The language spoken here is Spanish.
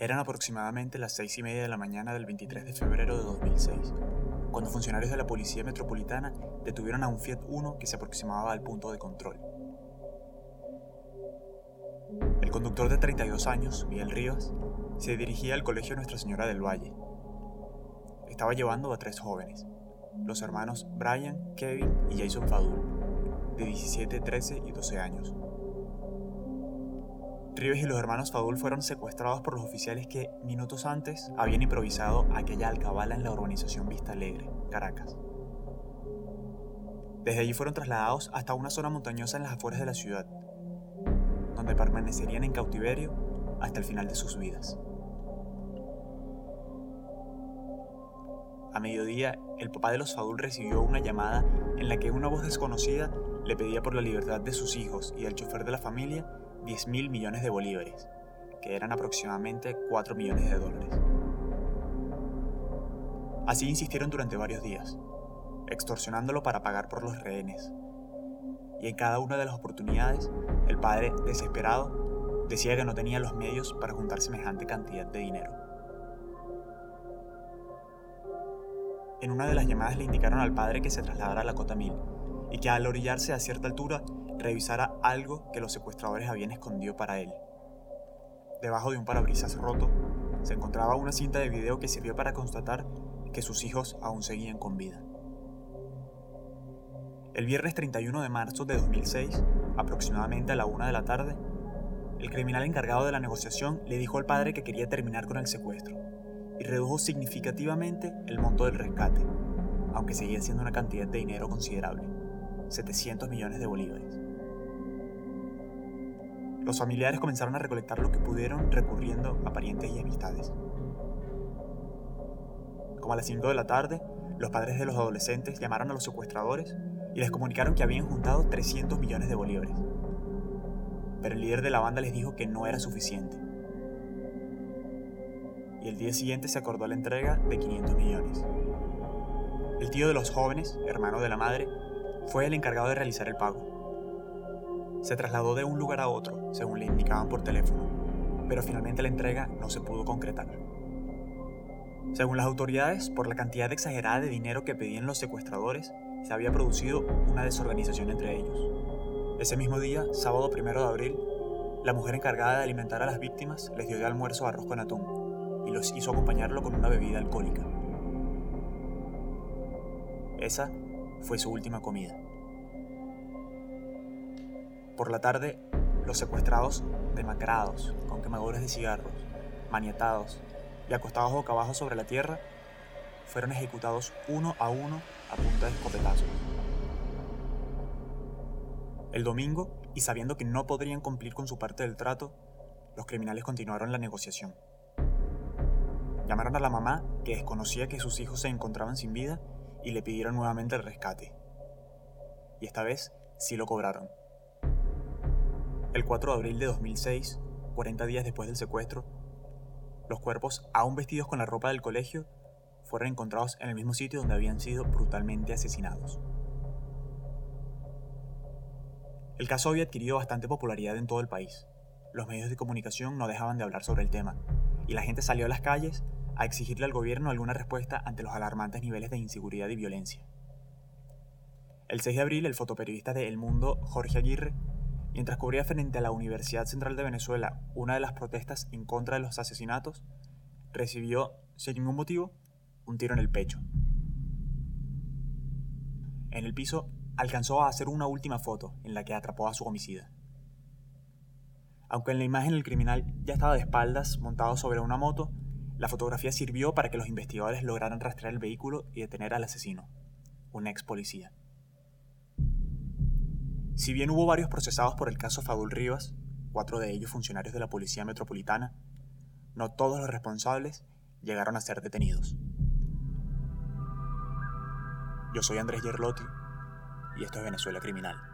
Eran aproximadamente las seis y media de la mañana del 23 de febrero de 2006, cuando funcionarios de la Policía Metropolitana detuvieron a un Fiat Uno que se aproximaba al punto de control. El conductor de 32 años, Miguel Rivas, se dirigía al Colegio Nuestra Señora del Valle. Estaba llevando a tres jóvenes, los hermanos Brian, Kevin y Jason Fadul, de 17, 13 y 12 años. Rives y los hermanos Fadul fueron secuestrados por los oficiales que, minutos antes, habían improvisado aquella alcabala en la urbanización Vista Alegre, Caracas. Desde allí fueron trasladados hasta una zona montañosa en las afueras de la ciudad, donde permanecerían en cautiverio hasta el final de sus vidas. A mediodía, el papá de los Fadul recibió una llamada en la que una voz desconocida le pedía por la libertad de sus hijos y del chofer de la familia 10 mil millones de bolívares, que eran aproximadamente 4 millones de dólares. Así insistieron durante varios días, extorsionándolo para pagar por los rehenes. Y en cada una de las oportunidades, el padre, desesperado, decía que no tenía los medios para juntar semejante cantidad de dinero. En una de las llamadas le indicaron al padre que se trasladara a la cota 1000 y que al orillarse a cierta altura revisara algo que los secuestradores habían escondido para él. Debajo de un parabrisas roto se encontraba una cinta de video que sirvió para constatar que sus hijos aún seguían con vida. El viernes 31 de marzo de 2006, aproximadamente a la una de la tarde, el criminal encargado de la negociación le dijo al padre que quería terminar con el secuestro y redujo significativamente el monto del rescate, aunque seguía siendo una cantidad de dinero considerable, 700 millones de bolívares. Los familiares comenzaron a recolectar lo que pudieron recurriendo a parientes y amistades. Como a las 5 de la tarde, los padres de los adolescentes llamaron a los secuestradores y les comunicaron que habían juntado 300 millones de bolívares. Pero el líder de la banda les dijo que no era suficiente. Y el día siguiente se acordó la entrega de 500 millones. El tío de los jóvenes, hermano de la madre, fue el encargado de realizar el pago se trasladó de un lugar a otro, según le indicaban por teléfono, pero finalmente la entrega no se pudo concretar. Según las autoridades, por la cantidad exagerada de dinero que pedían los secuestradores, se había producido una desorganización entre ellos. Ese mismo día, sábado 1 de abril, la mujer encargada de alimentar a las víctimas les dio de almuerzo arroz con atún y los hizo acompañarlo con una bebida alcohólica. Esa fue su última comida. Por la tarde, los secuestrados, demacrados, con quemadores de cigarros, maniatados y acostados boca abajo sobre la tierra, fueron ejecutados uno a uno a punta de escopetazos. El domingo, y sabiendo que no podrían cumplir con su parte del trato, los criminales continuaron la negociación. Llamaron a la mamá, que desconocía que sus hijos se encontraban sin vida, y le pidieron nuevamente el rescate. Y esta vez sí lo cobraron. El 4 de abril de 2006, 40 días después del secuestro, los cuerpos, aún vestidos con la ropa del colegio, fueron encontrados en el mismo sitio donde habían sido brutalmente asesinados. El caso había adquirido bastante popularidad en todo el país. Los medios de comunicación no dejaban de hablar sobre el tema, y la gente salió a las calles a exigirle al gobierno alguna respuesta ante los alarmantes niveles de inseguridad y violencia. El 6 de abril, el fotoperiodista de El Mundo, Jorge Aguirre, Mientras cubría frente a la Universidad Central de Venezuela una de las protestas en contra de los asesinatos, recibió, sin ningún motivo, un tiro en el pecho. En el piso alcanzó a hacer una última foto en la que atrapó a su homicida. Aunque en la imagen el criminal ya estaba de espaldas montado sobre una moto, la fotografía sirvió para que los investigadores lograran rastrear el vehículo y detener al asesino, un ex policía. Si bien hubo varios procesados por el caso Fadul Rivas, cuatro de ellos funcionarios de la Policía Metropolitana, no todos los responsables llegaron a ser detenidos. Yo soy Andrés Gerlotti y esto es Venezuela Criminal.